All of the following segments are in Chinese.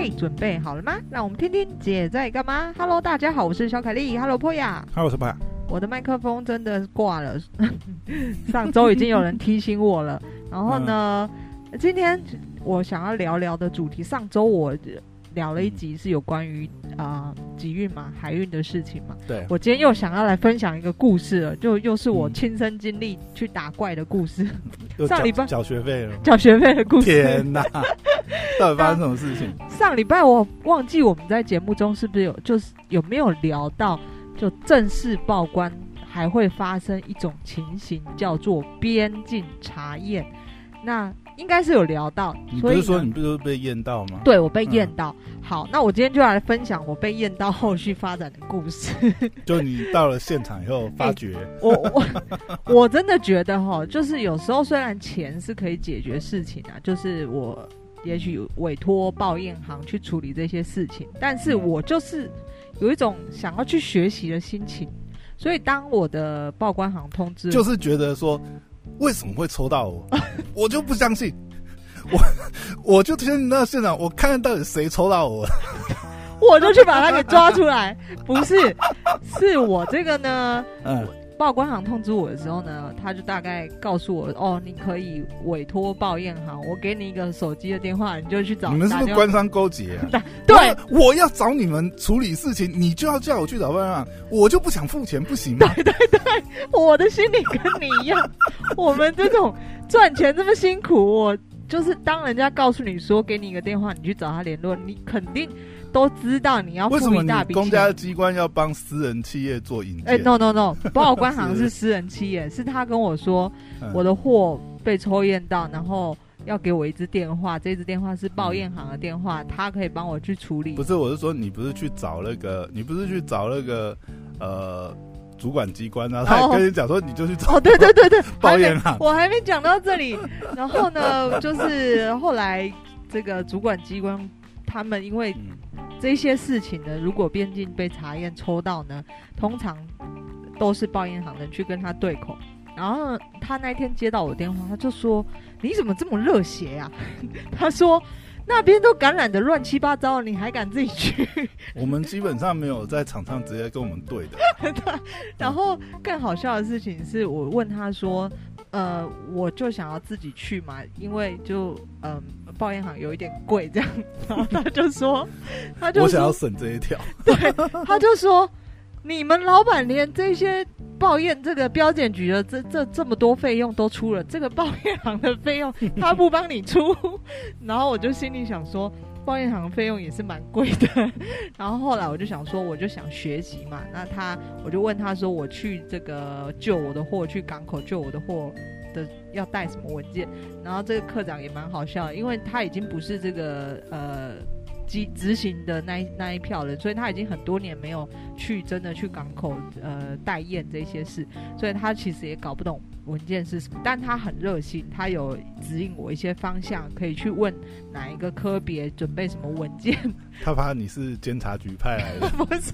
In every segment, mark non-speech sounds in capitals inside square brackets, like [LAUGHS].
嘿，准备好了吗？让我们听听姐在干嘛。Hello，大家好，我是小凯丽。Hello，我是 Poya。我的麦克风真的挂了，上周已经有人提醒我了。然后呢，嗯、今天我想要聊聊的主题，上周我。聊了一集是有关于啊集运嘛，海运的事情嘛。对，我今天又想要来分享一个故事了，就又是我亲身经历去打怪的故事。嗯、上礼拜缴学费了，缴学费的故事。天哪，[LAUGHS] 到底发生什么事情？上礼拜我忘记我们在节目中是不是有，就是有没有聊到，就正式报关还会发生一种情形，叫做边境查验。那应该是有聊到，你不是说你不是被验到吗？对，我被验到。嗯、好，那我今天就来分享我被验到后续发展的故事。[LAUGHS] 就你到了现场以后发觉，欸、[LAUGHS] 我我 [LAUGHS] 我真的觉得哈，就是有时候虽然钱是可以解决事情啊，就是我也许委托报验行去处理这些事情，但是我就是有一种想要去学习的心情，所以当我的报关行通知，就是觉得说。为什么会抽到我？[LAUGHS] 我就不相信，[LAUGHS] 我我就先到现场，我看看到底谁抽到我，[LAUGHS] 我就去把他给抓出来。不是，是我这个呢。嗯。报关行通知我的时候呢，他就大概告诉我哦，你可以委托报验行，我给你一个手机的电话，你就去找。你们是不是官商勾结啊？对，我要找你们处理事情，你就要叫我去找报验行，我就不想付钱，不行吗？对对对，我的心里跟你一样，我们这种赚钱这么辛苦，我就是当人家告诉你说给你一个电话，你去找他联络，你肯定。都知道你要付一大笔公家机关要帮私人企业做引荐？哎、[LAUGHS] 欸、，no no no，报关行是私人企业，是，是他跟我说我的货被抽验到，然后要给我一支电话，这支电话是报验行的电话，他可以帮我去处理。不是，我是说你不是去找那个，你不是去找那个呃主管机关啊？他也跟你讲说你就去找哦，对对对对，报验行。我还没讲到这里，然后呢，[LAUGHS] 就是后来这个主管机关他们因为。这些事情呢，如果边境被查验抽到呢，通常都是报银行的人去跟他对口。然后他那天接到我电话，他就说：“你怎么这么热血呀？” [LAUGHS] 他说：“那边都感染的乱七八糟，你还敢自己去？” [LAUGHS] 我们基本上没有在场上直接跟我们对的。[LAUGHS] 然后更好笑的事情是我问他说。呃，我就想要自己去嘛，因为就嗯，报验行有一点贵，这样，[LAUGHS] 然后他就说，他就我想要省这一条，对，他就说，你们老板连这些抱怨这个标检局的这这这么多费用都出了，这个抱怨行的费用 [LAUGHS] 他不帮你出，[LAUGHS] 然后我就心里想说。抱怨行费用也是蛮贵的，然后后来我就想说，我就想学习嘛。那他，我就问他说，我去这个救我的货，去港口救我的货的要带什么文件？然后这个课长也蛮好笑，因为他已经不是这个呃。执执行的那一那一票人，所以他已经很多年没有去真的去港口呃代验这些事，所以他其实也搞不懂文件是什么，但他很热心，他有指引我一些方向，可以去问哪一个科别准备什么文件。[LAUGHS] 他怕你是监察局派来的？[LAUGHS] 不是，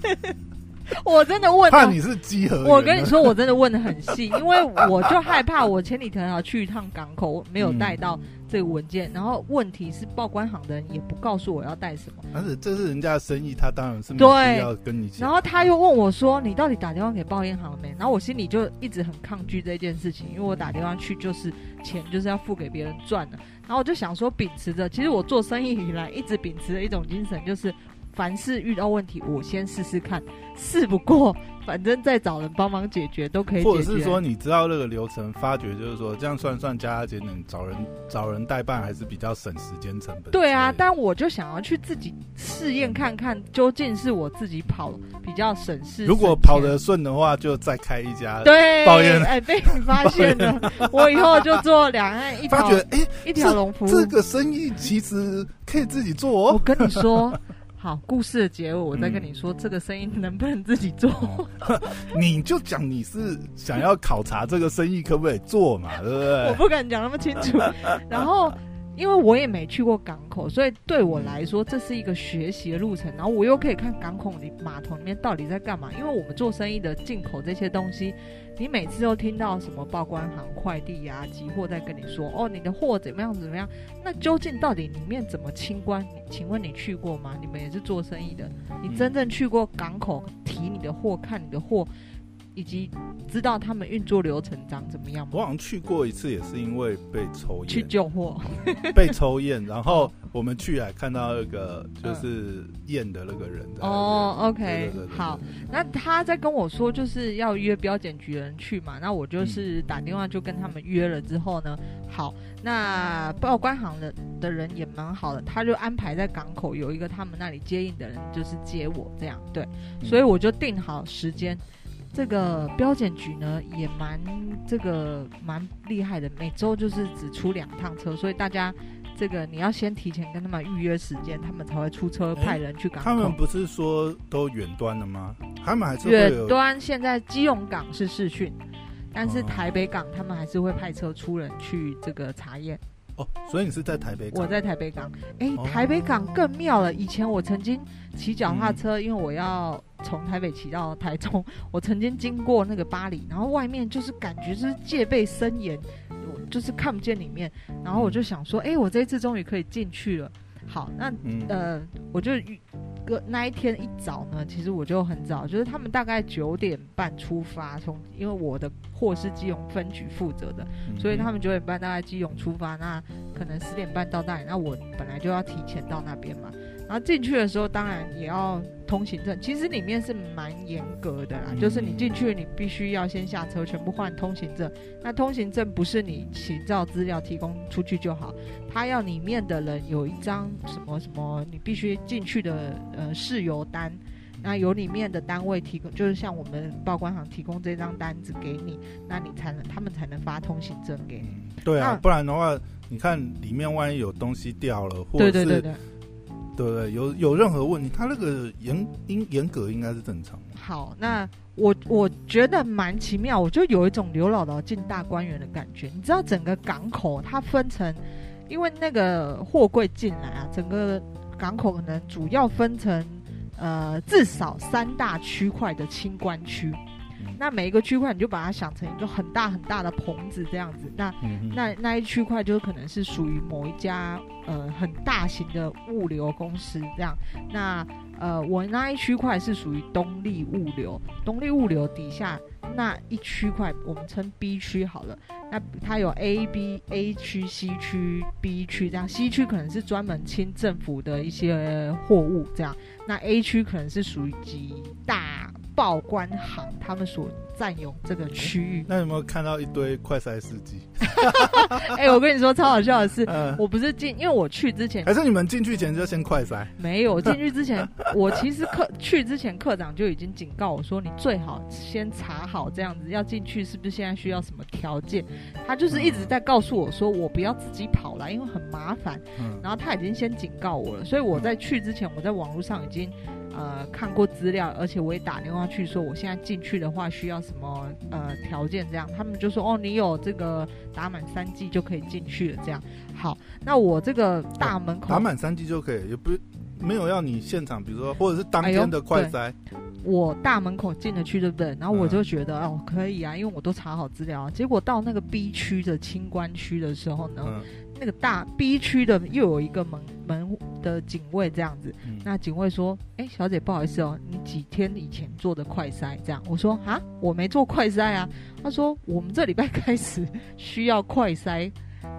[LAUGHS] 我真的问。怕你是稽核？我跟你说，我真的问的很细，因为我就害怕我前几天要去一趟港口，没有带到。嗯这个文件，然后问题是报关行的人也不告诉我要带什么，但是这是人家的生意，他当然是没必要跟你。然后他又问我说：“你到底打电话给报验行了没？”然后我心里就一直很抗拒这件事情，因为我打电话去就是钱就是要付给别人赚的。然后我就想说，秉持着，其实我做生意以来一直秉持的一种精神，就是。凡事遇到问题，我先试试看，试不过，反正再找人帮忙解决都可以解决。或者是说，你知道那个流程，发觉就是说，这样算算加加减减，找人找人代办还是比较省时间成本。对啊，但我就想要去自己试验看看，究竟是我自己跑比较省事。如果跑得顺的话，就再开一家。对，抱怨哎，被你发现了，我以后就做两岸一条。发觉哎，一条龙服务这，这个生意其实可以自己做哦。我跟你说。好，故事的结尾，我再跟你说，嗯、这个生意能不能自己做？哦、[LAUGHS] 你就讲你是想要考察这个生意可不可以做嘛，对不对？[LAUGHS] 我不敢讲那么清楚。然后因为我也没去过港口，所以对我来说这是一个学习的路程。然后我又可以看港口里码头里面到底在干嘛。因为我们做生意的进口这些东西，你每次都听到什么报关行、快递呀、啊、集货在跟你说，哦，你的货怎么样怎么样？那究竟到底里面怎么清关？请问你去过吗？你们也是做生意的，你真正去过港口提你的货、看你的货？以及知道他们运作流程长怎么样吗？我好像去过一次，也是因为被抽验。去救货，[LAUGHS] 被抽验，然后我们去还看到那个就是验的那个人。哦，OK，好。那他在跟我说就是要约标检局的人去嘛，那我就是打电话就跟他们约了之后呢，嗯、好，那报关行的的人也蛮好的，他就安排在港口有一个他们那里接应的人，就是接我这样，对，所以我就定好时间。这个标检局呢也蛮这个蛮厉害的，每周就是只出两趟车，所以大家这个你要先提前跟他们预约时间，他们才会出车派人去港口。他们不是说都远端了吗？他们还是远端。现在基隆港是试训，但是台北港他们还是会派车出人去这个查验。哦，所以你是在台北港？我在台北港。哎，台北港更妙了。以前我曾经骑脚踏车，嗯、因为我要从台北骑到台中，[LAUGHS] 我曾经经过那个巴黎，然后外面就是感觉就是戒备森严，我就是看不见里面。然后我就想说，哎，我这一次终于可以进去了。好，那、嗯、呃，我就个那一天一早呢，其实我就很早，就是他们大概九点半出发，从因为我的货是基隆分局负责的，嗯、所以他们九点半大概基隆出发，那可能十点半到那里，那我本来就要提前到那边嘛。然后进去的时候，当然也要通行证。其实里面是蛮严格的啦，就是你进去，你必须要先下车，全部换通行证。那通行证不是你行照资料提供出去就好，他要里面的人有一张什么什么，你必须进去的呃事由单。那由里面的单位提供，就是像我们报关行提供这张单子给你，那你才能他们才能发通行证给你。对啊，不然的话，你看里面万一有东西掉了，或者是对对对对。对不对？有有任何问题，他那个严严严格应该是正常。好，那我我觉得蛮奇妙，我就有一种刘姥姥进大观园的感觉。你知道整个港口它分成，因为那个货柜进来啊，整个港口可能主要分成呃至少三大区块的清关区。那每一个区块，你就把它想成一个很大很大的棚子这样子。那、嗯、那那一区块就可能是属于某一家呃很大型的物流公司这样。那呃我那一区块是属于东立物流，东立物流底下那一区块我们称 B 区好了。那它有 A、B、A 区、C 区、B 区这样。C 区可能是专门清政府的一些货物这样。那 A 区可能是属于几大。报关行他们所占有这个区域，那有没有看到一堆快筛司机？[LAUGHS] 哎、欸，我跟你说超好笑的是，[LAUGHS] 嗯、我不是进，因为我去之前，还是你们进去前就先快筛？没有，进 [LAUGHS] 去之前，我其实课去之前，课长就已经警告我说，你最好先查好这样子，要进去是不是现在需要什么条件？他就是一直在告诉我说，我不要自己跑来，因为很麻烦。嗯、然后他已经先警告我了，所以我在去之前，我在网络上已经。呃，看过资料，而且我也打电话去说，我现在进去的话需要什么呃条件？这样，他们就说，哦，你有这个打满三剂就可以进去了。这样，好，那我这个大门口、哦、打满三剂就可以，也不没有要你现场，比如说或者是当天的快筛、哎。我大门口进得去，对不对？然后我就觉得、嗯、哦，可以啊，因为我都查好资料。结果到那个 B 区的清关区的时候呢？嗯那个大 B 区的又有一个门门的警卫这样子，嗯、那警卫说：“哎、欸，小姐，不好意思哦，你几天以前做的快筛？”这样我说：“啊，我没做快筛啊。”他说：“我们这礼拜开始需要快筛，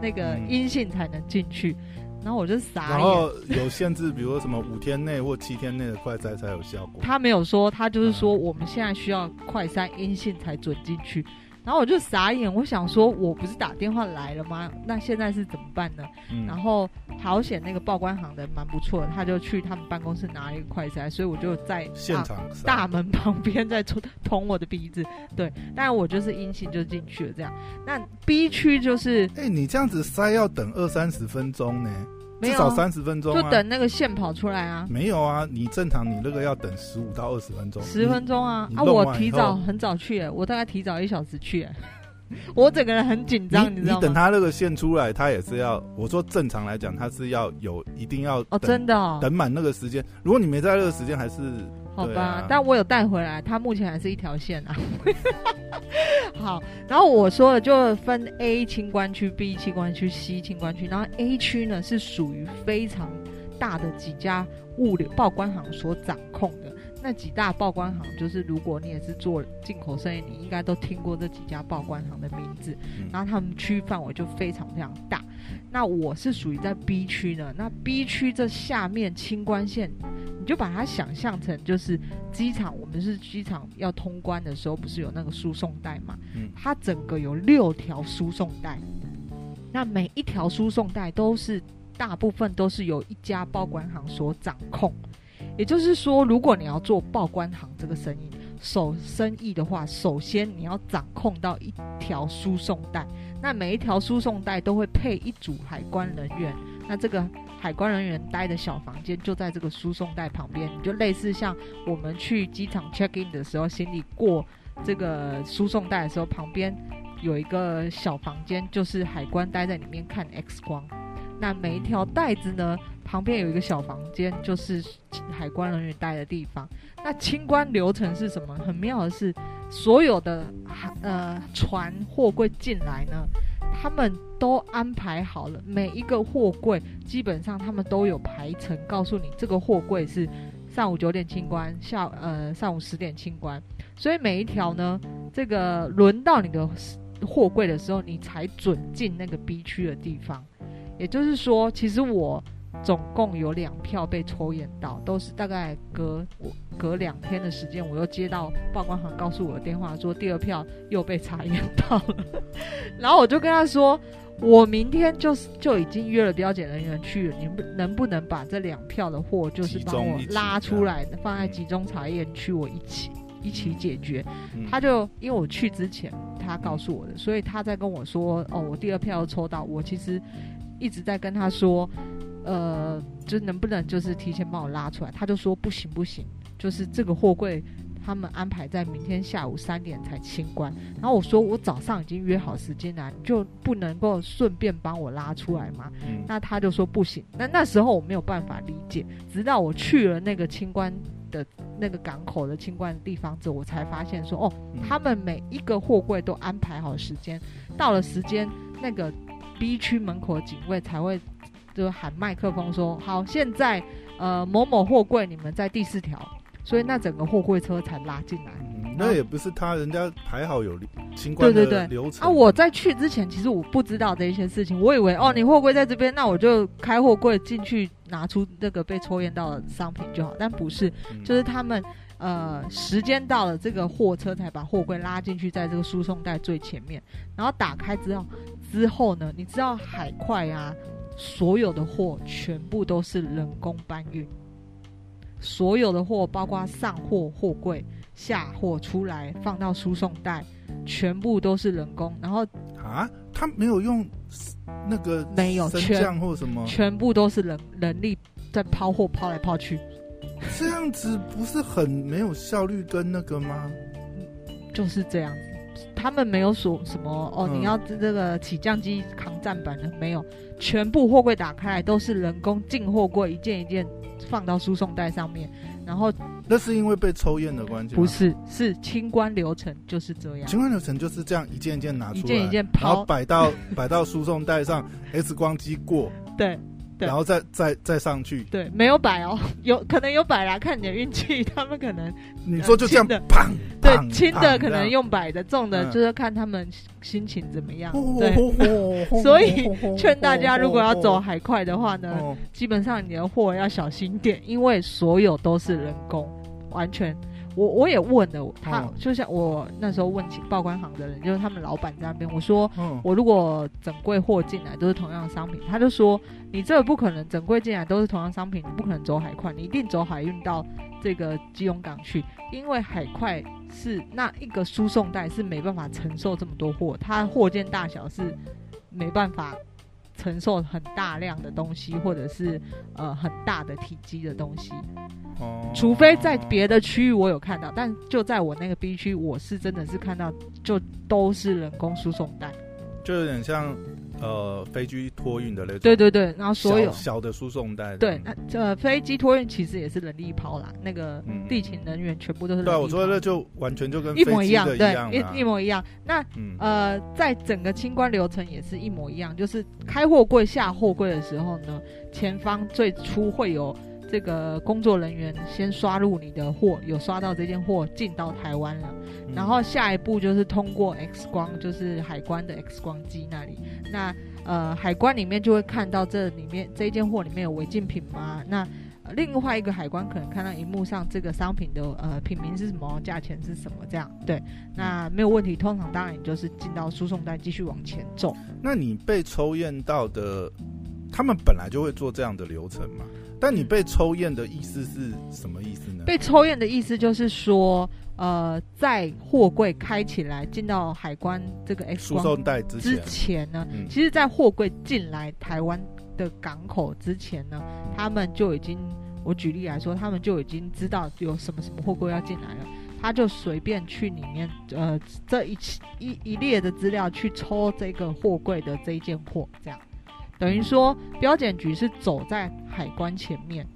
那个阴性才能进去。嗯”然后我就傻眼。然后有限制，比如说什么五天内或七天内的快筛才有效果。他没有说，他就是说我们现在需要快筛阴性才准进去。然后我就傻眼，我想说，我不是打电话来了吗？那现在是怎么办呢？嗯、然后好险，那个报关行的蛮不错的，他就去他们办公室拿了一个快筛，所以我就在现场大门旁边在捅 [LAUGHS] 捅我的鼻子。对，但我就是阴性就进去了。这样，那 B 区就是，哎，你这样子塞要等二三十分钟呢？至少三十分钟，就等那个线跑出来啊！没有啊，你正常你那个要等十五到二十分钟。十分钟啊！啊，我提早很早去，我大概提早一小时去。[LAUGHS] 我整个人很紧张，你知道吗？你等他那个线出来，他也是要。我说正常来讲，他是要有一定要哦，真的哦，等满那个时间。如果你没在那个时间，还是好吧。啊、但我有带回来，它目前还是一条线啊。[LAUGHS] 好，然后我说了，就分 A 清关区、B 清关区、C 清关区。然后 A 区呢是属于非常大的几家物流报关行所掌控的。那几大报关行，就是如果你也是做进口生意，你应该都听过这几家报关行的名字。嗯、然后他们区范围就非常非常大。那我是属于在 B 区呢。那 B 区这下面清关线，你就把它想象成就是机场。我们是机场要通关的时候，不是有那个输送带嘛？嗯。它整个有六条输送带，那每一条输送带都是大部分都是由一家报关行所掌控。也就是说，如果你要做报关行这个生意，手生意的话，首先你要掌控到一条输送带，那每一条输送带都会配一组海关人员，那这个海关人员待的小房间就在这个输送带旁边，你就类似像我们去机场 check in 的时候，行李过这个输送带的时候，旁边有一个小房间，就是海关待在里面看 X 光。那每一条带子呢，旁边有一个小房间，就是海关人员待的地方。那清关流程是什么？很妙的是，所有的呃船货柜进来呢，他们都安排好了，每一个货柜基本上他们都有排程，告诉你这个货柜是上午九点清关，下呃上午十点清关。所以每一条呢，这个轮到你的货柜的时候，你才准进那个 B 区的地方。也就是说，其实我总共有两票被抽验到，都是大概隔我隔两天的时间，我又接到报关行告诉我的电话，说第二票又被查验到了。然后我就跟他说，我明天就是就已经约了标检人员去了，你们能不能把这两票的货就是帮我拉出来，放在集中查验区，我一起一起解决。嗯、他就因为我去之前他告诉我的，所以他在跟我说，哦，我第二票又抽到，我其实。一直在跟他说，呃，就能不能就是提前帮我拉出来？他就说不行不行，就是这个货柜他们安排在明天下午三点才清关。然后我说我早上已经约好时间了，你就不能够顺便帮我拉出来吗？嗯。那他就说不行。那那时候我没有办法理解，直到我去了那个清关的那个港口的清关的地方之后，我才发现说哦，他们每一个货柜都安排好时间，到了时间那个。B 区门口的警卫才会就喊麦克风说：“好，现在呃某某货柜你们在第四条，所以那整个货柜车才拉进来。嗯”那也不是他人家排好有清关的流程。对对对，啊，我在去之前其实我不知道这些事情，我以为哦你货柜在这边，那我就开货柜进去拿出那个被抽验到的商品就好，但不是，就是他们。呃，时间到了，这个货车才把货柜拉进去，在这个输送带最前面，然后打开之后，之后呢，你知道海快啊，所有的货全部都是人工搬运，所有的货包括上货货柜、下货出来放到输送带，全部都是人工。然后啊，他没有用那个没有全或什么，全部都是人人力在抛货抛来抛去。这样子不是很没有效率跟那个吗？就是这样子，他们没有说什么哦，你要这个起降机扛站板的没有，全部货柜打开来都是人工进货柜，一件一件放到输送带上面，然后那是因为被抽验的关系？不是，是清关流程就是这样，清关流程就是这样一件一件拿出来，一件一件抛，然后摆到 [LAUGHS] 摆到输送带上，X 光机过，对。对。然后再再再上去，对，没有摆哦，有可能有摆啦，看你的运气。[LAUGHS] 他们可能你说就这样，的。砰，对，轻的可能用摆的，重的就是看他们心情怎么样。对，所以劝大家如果要走海快的话呢，基本上你的货要小心点，因为所有都是人工，完全。我我也问了他，哦、就像我那时候问起报关行的人，就是他们老板在那边，我说，哦、我如果整柜货进来都是同样的商品，他就说，你这个不可能，整柜进来都是同样商品，你不可能走海快，你一定走海运到这个基隆港去，因为海快是那一个输送带是没办法承受这么多货，它货件大小是没办法承受很大量的东西，或者是呃很大的体积的东西。哦，除非在别的区域我有看到，但就在我那个 B 区，我是真的是看到就都是人工输送带，就有点像。呃，飞机托运的那种，对对对，然后所有小的输送带，对，那这飞机托运其实也是人力抛啦，那个地勤人员全部都是人力抛。对，我说的就完全就跟一模一样，对，一一模一样。那呃，在整个清关流程也是一模一样，就是开货柜下货柜的时候呢，前方最初会有。这个工作人员先刷入你的货，有刷到这件货进到台湾然后下一步就是通过 X 光，就是海关的 X 光机那里。那呃，海关里面就会看到这里面这一件货里面有违禁品吗？那，另外一个海关可能看到荧幕上这个商品的呃品名是什么，价钱是什么这样。对，那没有问题。通常当然你就是进到输送带继续往前走。那你被抽验到的，他们本来就会做这样的流程嘛？但你被抽验的意思是什么意思呢？被抽验的意思就是说，呃，在货柜开起来进到海关这个 X 光输送带之前呢，嗯、其实，在货柜进来台湾的港口之前呢，他们就已经，我举例来说，他们就已经知道有什么什么货柜要进来了，他就随便去里面，呃，这一一一列的资料去抽这个货柜的这一件货，这样。等于说，标检局是走在海关前面。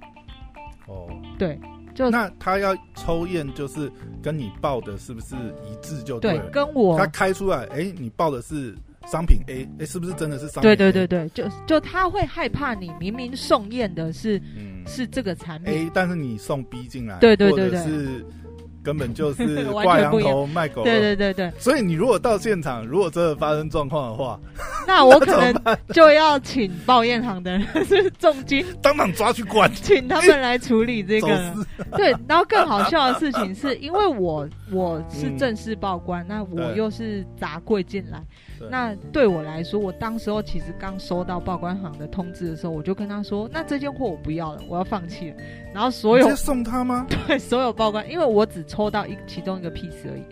哦，对，就那他要抽验，就是跟你报的是不是一致就对了？对，跟我他开出来，哎，你报的是商品 A，哎，是不是真的是商品 A？对对对对，就就他会害怕你明明送验的是、嗯、是这个产品 A，但是你送 B 进来，对对对对，是。根本就是 [LAUGHS] 挂羊头卖狗肉，对对对对。所以你如果到现场，如果真的发生状况的话，[LAUGHS] 那我可能 [LAUGHS] 就要请报验行的人是？重金当场抓去关，请他们来处理这个。对，然后更好笑的事情是，因为我我是正式报关，那我又是砸柜进来。那对我来说，我当时候其实刚收到报关行的通知的时候，我就跟他说：“那这件货我不要了，我要放弃了。”然后所有送他吗？[LAUGHS] 对，所有报关，因为我只抽到一其中一个 piece 而已，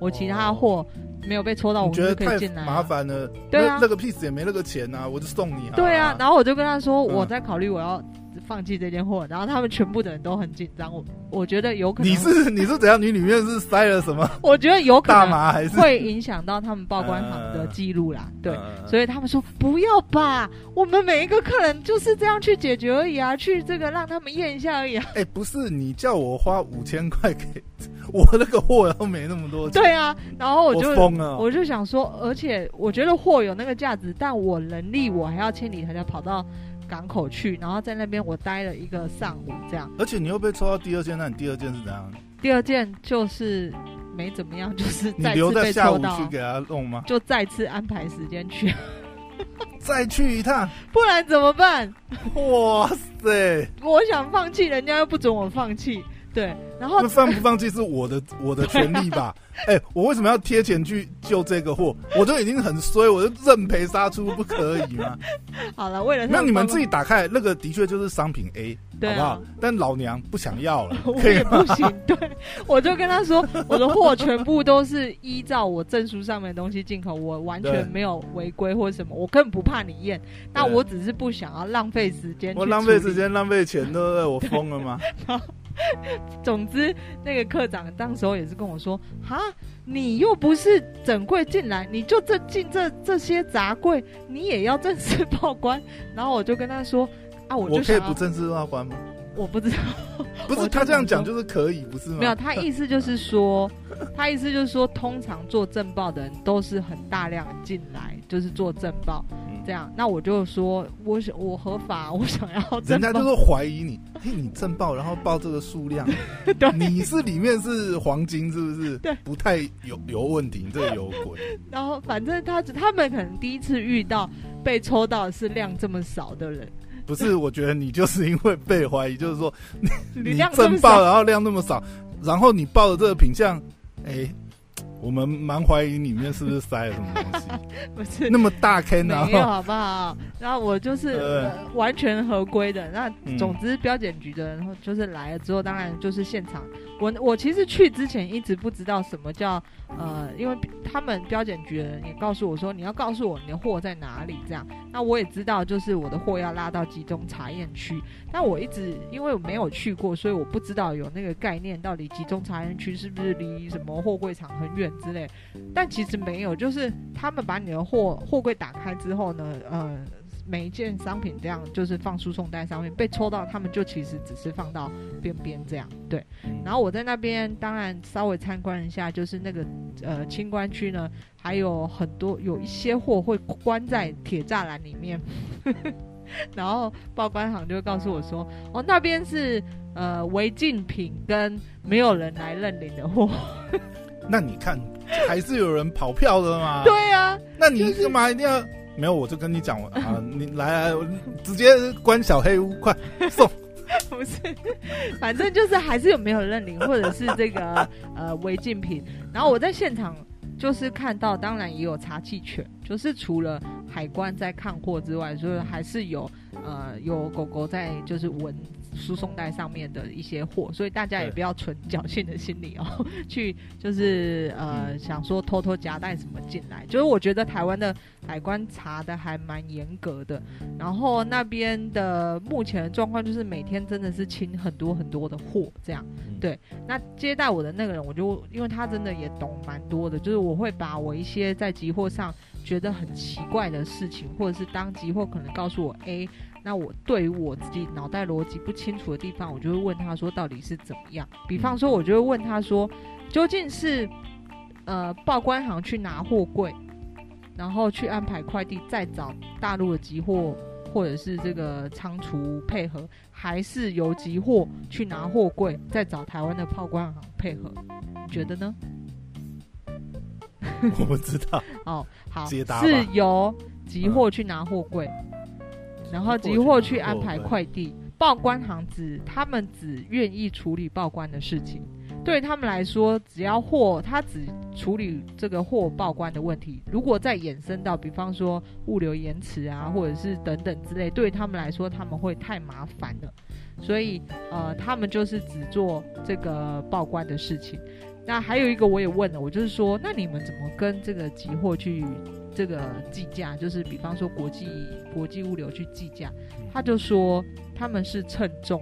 我其他货没有被抽到，我就可以进来。麻烦了，对啊，那个 piece 也没那个钱啊，我就送你啊。对啊，然后我就跟他说：“我在考虑我要。”放弃这件货，然后他们全部的人都很紧张。我我觉得有可能你是 [LAUGHS] 你是怎样？你里面是塞了什么？我觉得有可能大麻还是会影响到他们报关行的记录啦。对，所以他们说不要吧，我们每一个客人就是这样去解决而已啊，去这个让他们验一下而已啊。哎，不是你叫我花五千块给我那个货，都没那么多钱。对啊，然后我就疯了，我就想说，而且我觉得货有那个价值，但我能力我还要千里迢迢跑到。港口去，然后在那边我待了一个上午，这样。而且你又被抽到第二件，那你第二件是怎样？第二件就是没怎么样，就是再次被抽到。你留在下午去给他弄吗？就再次安排时间去，再去一趟，[LAUGHS] 不然怎么办？哇塞！我想放弃，人家又不准我放弃。对，然后放不放弃是我的我的权利吧？[LAUGHS] 哎、欸，我为什么要贴钱去救这个货？我都已经很衰，我就认赔杀出，不可以吗？[LAUGHS] 好了，为了那你们自己打开那个，的确就是商品 A，對、啊、好不好？但老娘不想要了，[LAUGHS] 我也不行。对，我就跟他说，我的货全部都是依照我证书上面的东西进口，我完全没有违规或什么，我根本不怕你验。那我只是不想要浪费时间，我浪费时间浪费钱，对不对？我疯了吗？[LAUGHS] 总之，那个课长当时候也是跟我说：“哈，你又不是整柜进来，你就这进这这些杂柜，你也要正式报关。[LAUGHS] ”然后我就跟他说：“啊，我就我可以不正式报关吗？”我不知道，不是他这样讲就是可以，不是吗？[LAUGHS] 没有，他意思就是说，他意思就是说，通常做政报的人都是很大量进来，就是做政报。这样，那我就说，我想我合法，我想要。人家就是怀疑你，嘿，你证报，然后报这个数量，[LAUGHS] 对，你是里面是黄金，是不是？对，不太有有问题，这个有鬼。[LAUGHS] 然后反正他他们可能第一次遇到被抽到的是量这么少的人。不是，我觉得你就是因为被怀疑，就是说你 [LAUGHS] 你证报，然后量那么少，然后你报的这个品相，哎。我们蛮怀疑里面是不是塞了什么东西。[LAUGHS] 不是那么大坑啊，没有好不好？然后我就是、呃、完全合规的。那总之标检局的人就是来了之后，当然就是现场。我我其实去之前一直不知道什么叫呃，因为他们标检局的人也告诉我说，你要告诉我你的货在哪里这样。那我也知道，就是我的货要拉到集中查验区。但我一直因为没有去过，所以我不知道有那个概念，到底集中查验区是不是离什么货柜场很远之类。但其实没有，就是他们把你的货货柜打开之后呢，呃。每一件商品这样就是放输送带上面被抽到，他们就其实只是放到边边这样，对。然后我在那边当然稍微参观一下，就是那个呃清关区呢，还有很多有一些货会关在铁栅栏里面，[LAUGHS] 然后报关行就会告诉我说，哦那边是呃违禁品跟没有人来认领的货。[LAUGHS] 那你看还是有人跑票的嘛？[LAUGHS] 对啊，那你干嘛一定要？没有，我就跟你讲 [LAUGHS] 啊，你来来，直接关小黑屋，快送。[LAUGHS] 不是，反正就是还是有没有认领，或者是这个 [LAUGHS] 呃违禁品。然后我在现场就是看到，当然也有查缉权，就是除了海关在看货之外，就是还是有呃有狗狗在就是闻。输送带上面的一些货，所以大家也不要存侥幸的心理哦，[LAUGHS] 去就是呃想说偷偷夹带什么进来。就是我觉得台湾的海关查的还蛮严格的，然后那边的目前的状况就是每天真的是清很多很多的货这样。对，那接待我的那个人，我就因为他真的也懂蛮多的，就是我会把我一些在集货上觉得很奇怪的事情，或者是当集货可能告诉我 A。那我对于我自己脑袋逻辑不清楚的地方，我就会问他说到底是怎么样。比方说，我就会问他说，究竟是呃报关行去拿货柜，然后去安排快递，再找大陆的集货或者是这个仓储配合，还是由集货去拿货柜，再找台湾的报关行配合？你觉得呢？[LAUGHS] 我不知道。哦，好，是由集货去拿货柜。然后集货去安排快递，报关行只他们只愿意处理报关的事情，对他们来说，只要货他只处理这个货报关的问题。如果再衍生到，比方说物流延迟啊，或者是等等之类，对他们来说他们会太麻烦了，所以呃，他们就是只做这个报关的事情。那还有一个我也问了，我就是说，那你们怎么跟这个集货去？这个计价？就是，比方说国际国际物流去计价，他就说他们是称重，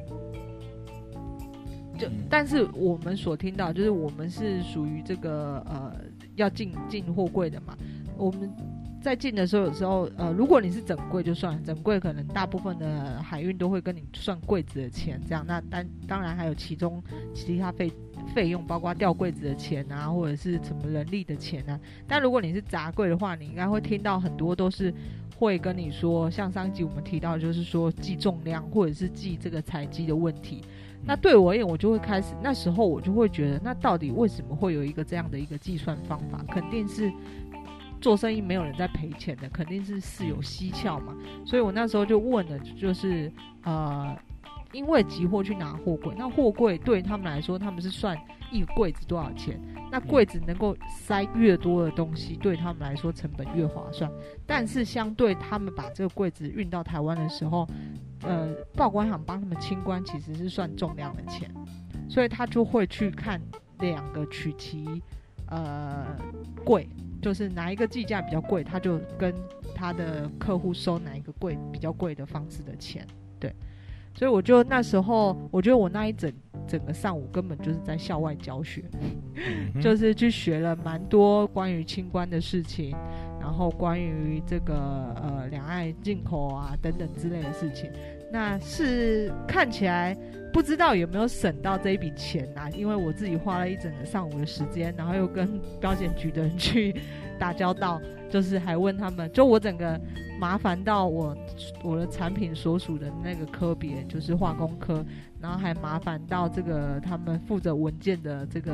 就但是我们所听到就是我们是属于这个呃要进进货柜的嘛，我们在进的时候有时候呃如果你是整柜就算整柜，可能大部分的海运都会跟你算柜子的钱这样，那当当然还有其中其他费。费用包括吊柜子的钱啊，或者是什么人力的钱啊。但如果你是杂柜的话，你应该会听到很多都是会跟你说，像上集我们提到，就是说计重量或者是计这个采积的问题。那对我而言，我就会开始那时候我就会觉得，那到底为什么会有一个这样的一个计算方法？肯定是做生意没有人在赔钱的，肯定是事有蹊跷嘛。所以我那时候就问了，就是呃。因为集货去拿货柜，那货柜对他们来说，他们是算一柜子多少钱。那柜子能够塞越多的东西，对他们来说成本越划算。但是相对他们把这个柜子运到台湾的时候，呃，报关行帮他们清关，其实是算重量的钱，所以他就会去看两个取其呃贵，就是哪一个计价比较贵，他就跟他的客户收哪一个贵比较贵的方式的钱，对。所以我就那时候，我觉得我那一整整个上午根本就是在校外教学，[LAUGHS] 嗯、就是去学了蛮多关于清关的事情，然后关于这个呃两岸进口啊等等之类的事情。那是看起来不知道有没有省到这一笔钱啊？因为我自己花了一整个上午的时间，然后又跟标检局的人去打交道，就是还问他们，就我整个。麻烦到我，我的产品所属的那个科别就是化工科，然后还麻烦到这个他们负责文件的这个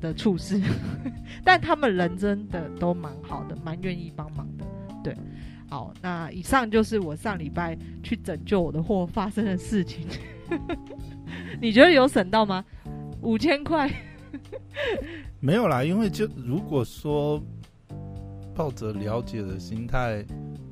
的处事，[LAUGHS] 但他们人真的都蛮好的，蛮愿意帮忙的。对，好，那以上就是我上礼拜去拯救我的货发生的事情。[LAUGHS] 你觉得有省到吗？五千块？没有啦，因为就如果说抱着了解的心态，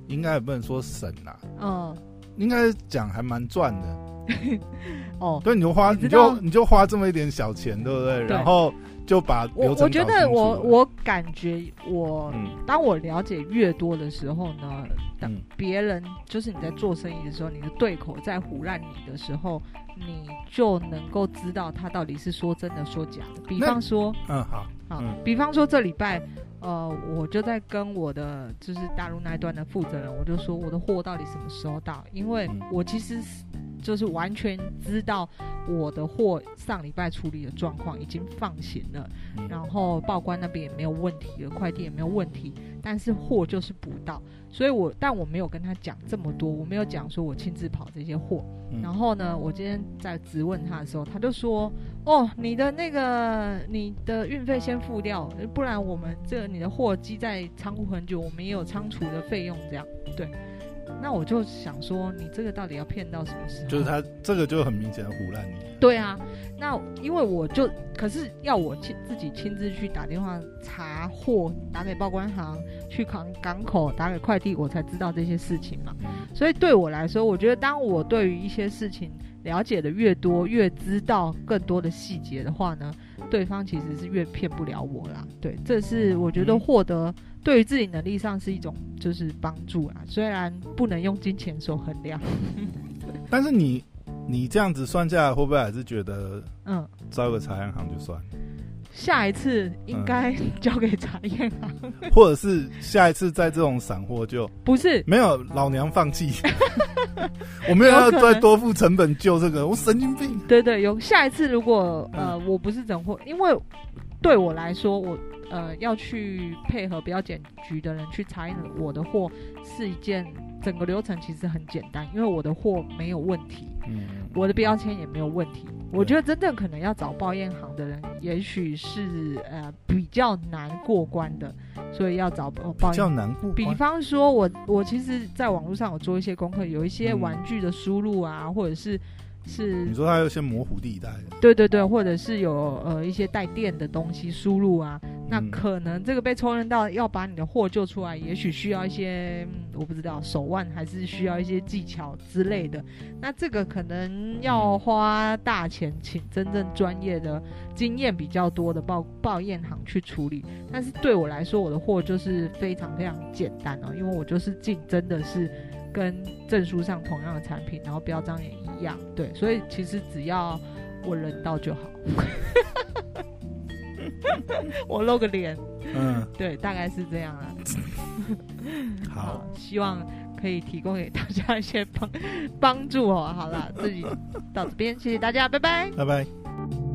应该也不能说省啦。嗯，应该讲还蛮赚的。[LAUGHS] 哦，对，你就花，你，你就你就花这么一点小钱，对不对？对，然后就把。我我觉得我我感觉我，嗯、当我了解越多的时候呢，当别人就是你在做生意的时候，你的对口在胡乱你的时候，你就能够知道他到底是说真的说假的。比方说，嗯，好，好，嗯、比方说这礼拜。呃，我就在跟我的就是大陆那一段的负责人，我就说我的货到底什么时候到？因为我其实就是完全知道我的货上礼拜处理的状况已经放行了，然后报关那边也没有问题了，快递也没有问题，但是货就是不到，所以我但我没有跟他讲这么多，我没有讲说我亲自跑这些货。然后呢，我今天在质问他的时候，他就说：“哦，你的那个你的运费先付掉，不然我们这你的货积在仓库很久，我们也有仓储的费用。”这样对。那我就想说，你这个到底要骗到什么时候？就是他这个就很明显的胡乱你。对啊，那因为我就可是要我亲自己亲自去打电话查货，打给报关行，去港港口打给快递，我才知道这些事情嘛。所以对我来说，我觉得当我对于一些事情了解的越多，越知道更多的细节的话呢，对方其实是越骗不了我啦。对，这是我觉得获得。对于自己能力上是一种就是帮助啊，虽然不能用金钱所衡量，[LAUGHS] 但是你你这样子算下来，会不会还是觉得嗯，招个查验行就算？下一次应该交给查验行，或者是下一次在这种散货就不是没有老娘放弃，[LAUGHS] 我没有要再多付成本救这个，我神经病。对对，有下一次如果呃我不是整货，因为对我来说我。呃，要去配合标检局的人去查验我的货，是一件整个流程其实很简单，因为我的货没有问题，嗯，我的标签也没有问题。我觉得真正可能要找报验行的人，也许是呃比较难过关的，所以要找报验。比较难过。比方说我我其实在网络上有做一些功课，有一些玩具的输入啊，嗯、或者是。是。你说它有些模糊地带，对对对，或者是有呃一些带电的东西输入啊，那可能这个被抽认到要把你的货救出来，也许需要一些我不知道手腕还是需要一些技巧之类的，那这个可能要花大钱请真正专业的、经验比较多的报报验行去处理。但是对我来说，我的货就是非常非常简单哦，因为我就是进真的是。跟证书上同样的产品，然后标章也一样，对，所以其实只要我人到就好，[LAUGHS] 我露个脸，嗯，[LAUGHS] 对，大概是这样啊。[LAUGHS] 好，好，希望可以提供给大家一些帮帮助哦。好了，自己到这边，谢谢大家，拜拜，拜拜。